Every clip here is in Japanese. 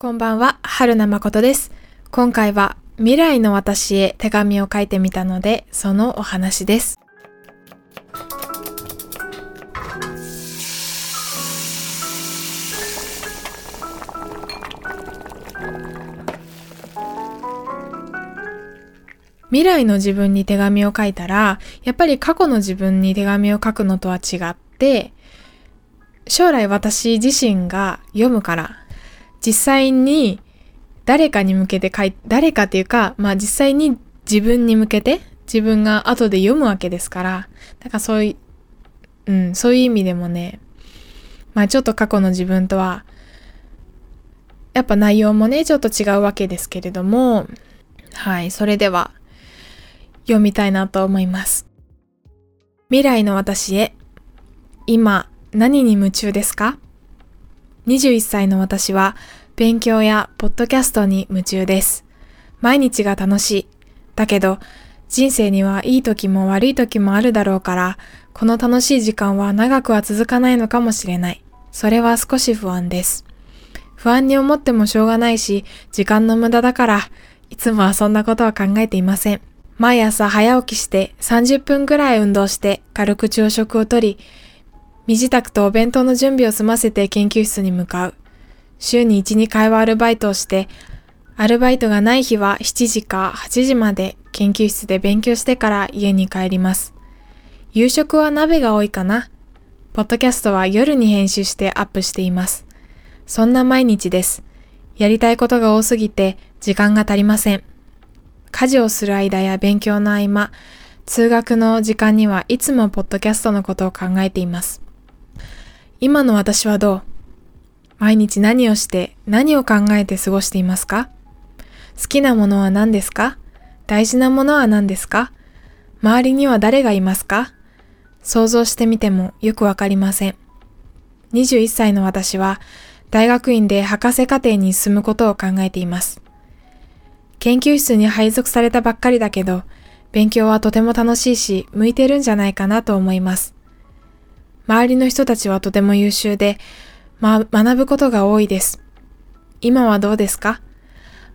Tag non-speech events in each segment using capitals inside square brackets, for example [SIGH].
こんばんは、春名誠です。今回は未来の私へ手紙を書いてみたので、そのお話です。未来の自分に手紙を書いたら、やっぱり過去の自分に手紙を書くのとは違って、将来私自身が読むから、実際に誰かに向けて書い誰かっていうか、まあ実際に自分に向けて自分が後で読むわけですから、だからそういう、うん、そういう意味でもね、まあちょっと過去の自分とは、やっぱ内容もね、ちょっと違うわけですけれども、はい、それでは読みたいなと思います。未来の私へ、今何に夢中ですか？21歳の私は勉強やポッドキャストに夢中です。毎日が楽しい。だけど人生にはいい時も悪い時もあるだろうから、この楽しい時間は長くは続かないのかもしれない。それは少し不安です。不安に思ってもしょうがないし、時間の無駄だから、いつもはそんなことは考えていません。毎朝早起きして30分くらい運動して軽く朝食をとり、身支度とお弁当の準備を済ませて研究室に向かう。週に1、2回はアルバイトをして、アルバイトがない日は7時か8時まで研究室で勉強してから家に帰ります。夕食は鍋が多いかな。ポッドキャストは夜に編集してアップしています。そんな毎日です。やりたいことが多すぎて時間が足りません。家事をする間や勉強の合間、通学の時間にはいつもポッドキャストのことを考えています。今の私はどう？毎日何をして何を考えて過ごしていますか？好きなものは何ですか？大事なものは何ですか？周りには誰がいますか？想像してみてもよくわかりません。21歳の私は大学院で博士課程に進むことを考えています。研究室に配属されたばっかりだけど、勉強はとても楽しいし、向いてるんじゃないかなと思います。周りの人たちはとても優秀で、ま、学ぶことが多いです。今はどうですか？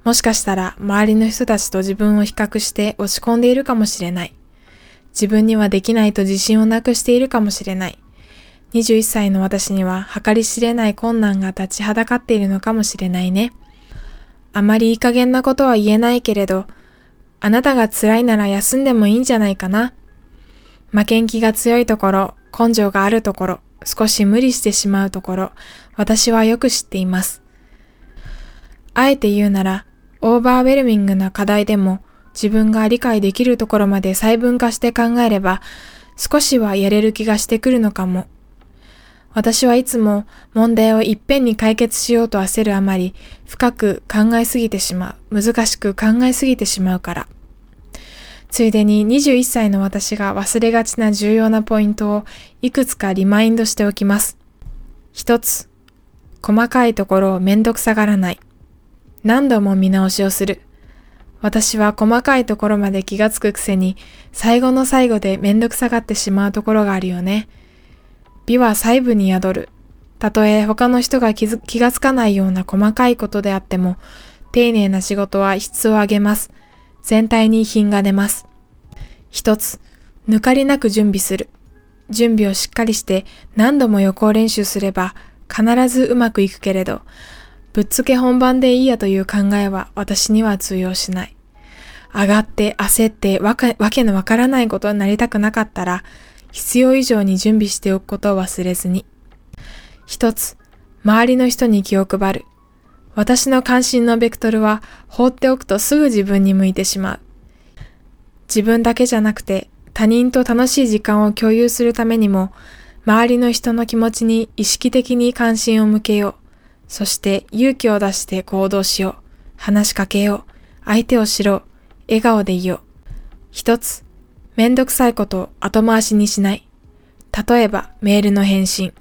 もしかしたら周りの人たちと自分を比較して落ち込んでいるかもしれない。自分にはできないと自信をなくしているかもしれない。21歳の私には計り知れない困難が立ちはだかっているのかもしれないね。あまりいい加減なことは言えないけれど、あなたが辛いなら休んでもいいんじゃないかな。負けん気が強いところ、根性があるところ、少し無理してしまうところ、私はよく知っています。あえて言うなら、オーバーウェルミングな課題でも自分が理解できるところまで細分化して考えれば、少しはやれる気がしてくるのかも。私はいつも問題をいっぺんに解決しようと焦るあまり、深く考えすぎてしまう、難しく考えすぎてしまうから。ついでに21歳の私が忘れがちな重要なポイントをいくつかリマインドしておきます。一つ、細かいところをめんどくさがらない。何度も見直しをする。私は細かいところまで気がつくくせに、最後の最後でめんどくさがってしまうところがあるよね。美は細部に宿る。たとえ他の人が気気がつかないような細かいことであっても、丁寧な仕事は質を上げます。全体に品が出ます。一つ、抜かりなく準備する。準備をしっかりして何度も予行練習すれば必ずうまくいくけれど、ぶっつけ本番でいいやという考えは私には通用しない。上がって焦ってわけのわからないことになりたくなかったら、必要以上に準備しておくことを忘れずに。一つ、周りの人に気を配る。私の関心のベクトルは放っておくとすぐ自分に向いてしまう。自分だけじゃなくて他人と楽しい時間を共有するためにも、周りの人の気持ちに意識的に関心を向けよう。そして勇気を出して行動しよう。話しかけよう。相手を知ろう。笑顔でいよう。一つ、めんどくさいことを後回しにしない。例えばメールの返信。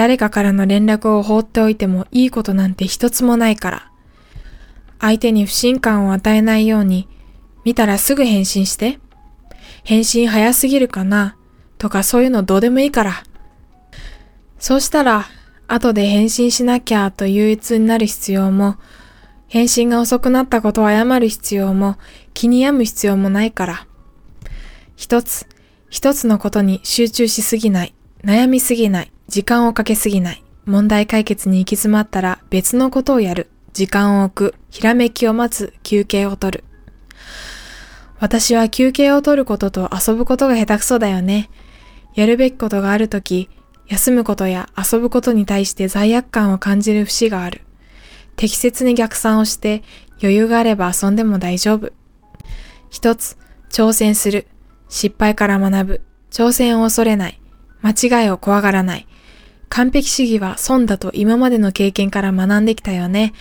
誰かからの連絡を放っておいてもいいことなんて一つもないから。相手に不信感を与えないように、見たらすぐ返信して。返信早すぎるかなとかそういうのどうでもいいから。そうしたら、後で返信しなきゃと憂鬱になる必要も、返信が遅くなったことを謝る必要も、気に病む必要もないから。一つ、一つのことに集中しすぎない、悩みすぎない、時間をかけすぎない、問題解決に行き詰まったら別のことをやる、時間を置く、ひらめきを待つ、休憩を取る。私は休憩を取ることと遊ぶことが下手くそだよね。やるべきことがあるとき、休むことや遊ぶことに対して罪悪感を感じる節がある。適切に逆算をして余裕があれば遊んでも大丈夫。一つ、挑戦する。失敗から学ぶ。挑戦を恐れない。間違いを怖がらない。完璧主義は損だと今までの経験から学んできたよね。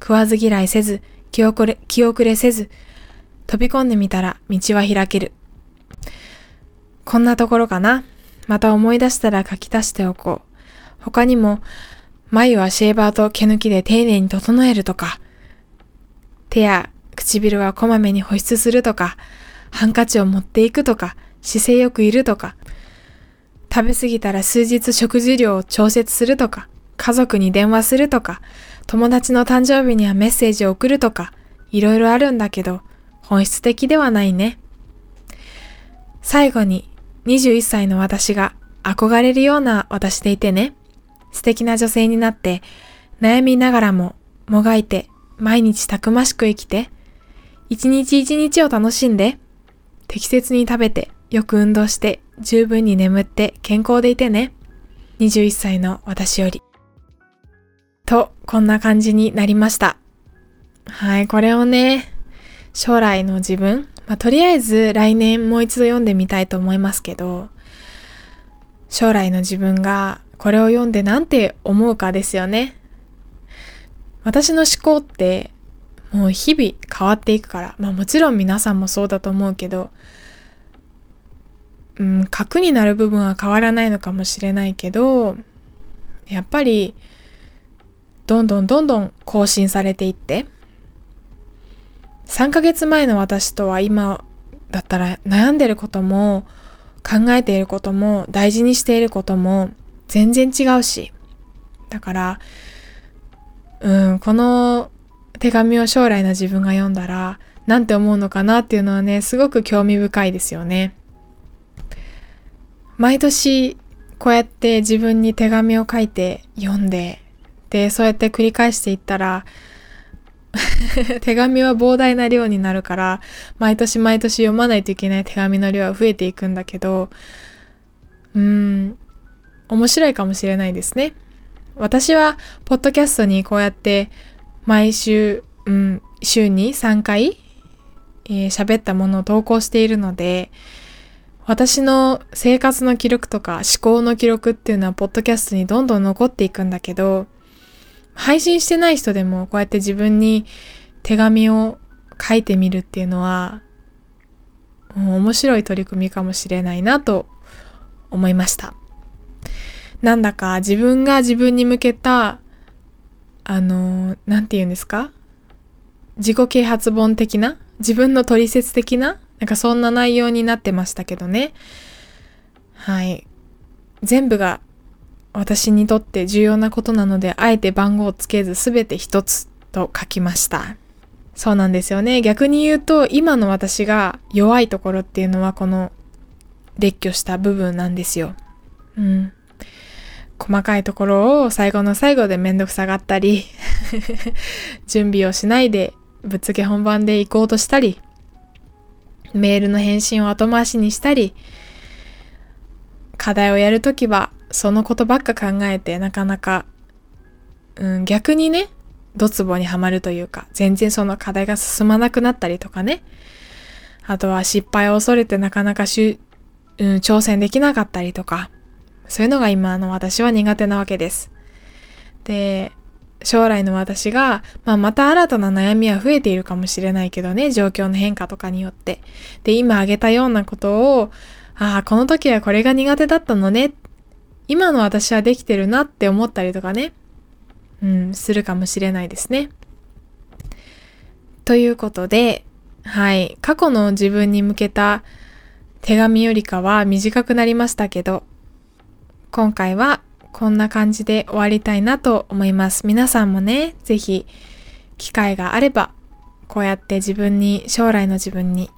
食わず嫌いせず、気遅れ、気遅れせず、飛び込んでみたら道は開ける。こんなところかな？また思い出したら書き足しておこう。他にも、眉はシェーバーと毛抜きで丁寧に整えるとか、手や唇はこまめに保湿するとか、ハンカチを持っていくとか、姿勢よくいるとか、食べ過ぎたら数日食事量を調節するとか、家族に電話するとか、友達の誕生日にはメッセージを送るとか、いろいろあるんだけど、本質的ではないね。最後に、21歳の私が憧れるような私でいてね。素敵な女性になって、悩みながらも、もがいて、毎日たくましく生きて、一日一日を楽しんで、適切に食べて、よく運動して、十分に眠って健康でいてね。21歳の私より。と、こんな感じになりました。はい、これをね、将来の自分、まあ、とりあえず来年もう一度読んでみたいと思いますけど、将来の自分がこれを読んで何て思うかですよね。私の思考ってもう日々変わっていくから、まあもちろん皆さんもそうだと思うけど、うん、核になる部分は変わらないのかもしれないけど、やっぱり、どんどんどんどん更新されていって、3ヶ月前の私とは今だったら悩んでることも考えていることも大事にしていることも全然違うし。だから、うん、この手紙を将来の自分が読んだらなんて思うのかなっていうのはね、すごく興味深いですよね。毎年こうやって自分に手紙を書いて読んで、で、そうやって繰り返していったら、[LAUGHS] 手紙は膨大な量になるから、毎年毎年読まないといけない手紙の量は増えていくんだけど、うーん、面白いかもしれないですね。私は、ポッドキャストにこうやって毎週、うん、週に3回、えー、喋ったものを投稿しているので、私の生活の記録とか思考の記録っていうのはポッドキャストにどんどん残っていくんだけど、配信してない人でもこうやって自分に手紙を書いてみるっていうのは、面白い取り組みかもしれないなと思いました。なんだか自分が自分に向けた、あの、なんて言うんですか？自己啓発本的な？自分の取説的な？なんかそんな内容になってましたけどね。はい。全部が私にとって重要なことなので、あえて番号をつけずすべて一つと書きました。そうなんですよね。逆に言うと、今の私が弱いところっていうのはこの列挙した部分なんですよ。うん。細かいところを最後の最後でめんどくさがったり [LAUGHS] 準備をしないでぶっつけ本番で行こうとしたり、メールの返信を後回しにしたり、課題をやるときはそのことばっか考えてなかなか、うん、逆にね、ドツボにはまるというか、全然その課題が進まなくなったりとかね。あとは失敗を恐れてなかなかしゅ、うん、挑戦できなかったりとか、そういうのが今の私は苦手なわけです。で、将来の私が、まあ、また新たな悩みは増えているかもしれないけどね、状況の変化とかによって。で、今挙げたようなことを、ああ、この時はこれが苦手だったのね今の私はできてるなって思ったりとかね、うん、するかもしれないですね。ということで、はい、過去の自分に向けた手紙よりかは短くなりましたけど、今回はこんな感じで終わりたいなと思います。皆さんもね、ぜひ機会があれば、こうやって自分に、将来の自分に、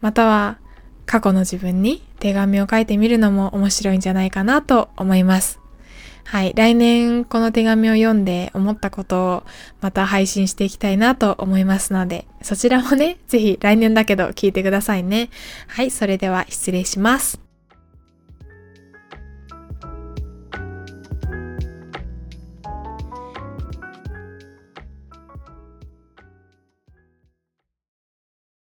または過去の自分に手紙を書いてみるのも面白いんじゃないかなと思います。はい。来年この手紙を読んで思ったことをまた配信していきたいなと思いますので、そちらもね、ぜひ来年だけど聞いてくださいね。はい。それでは失礼します。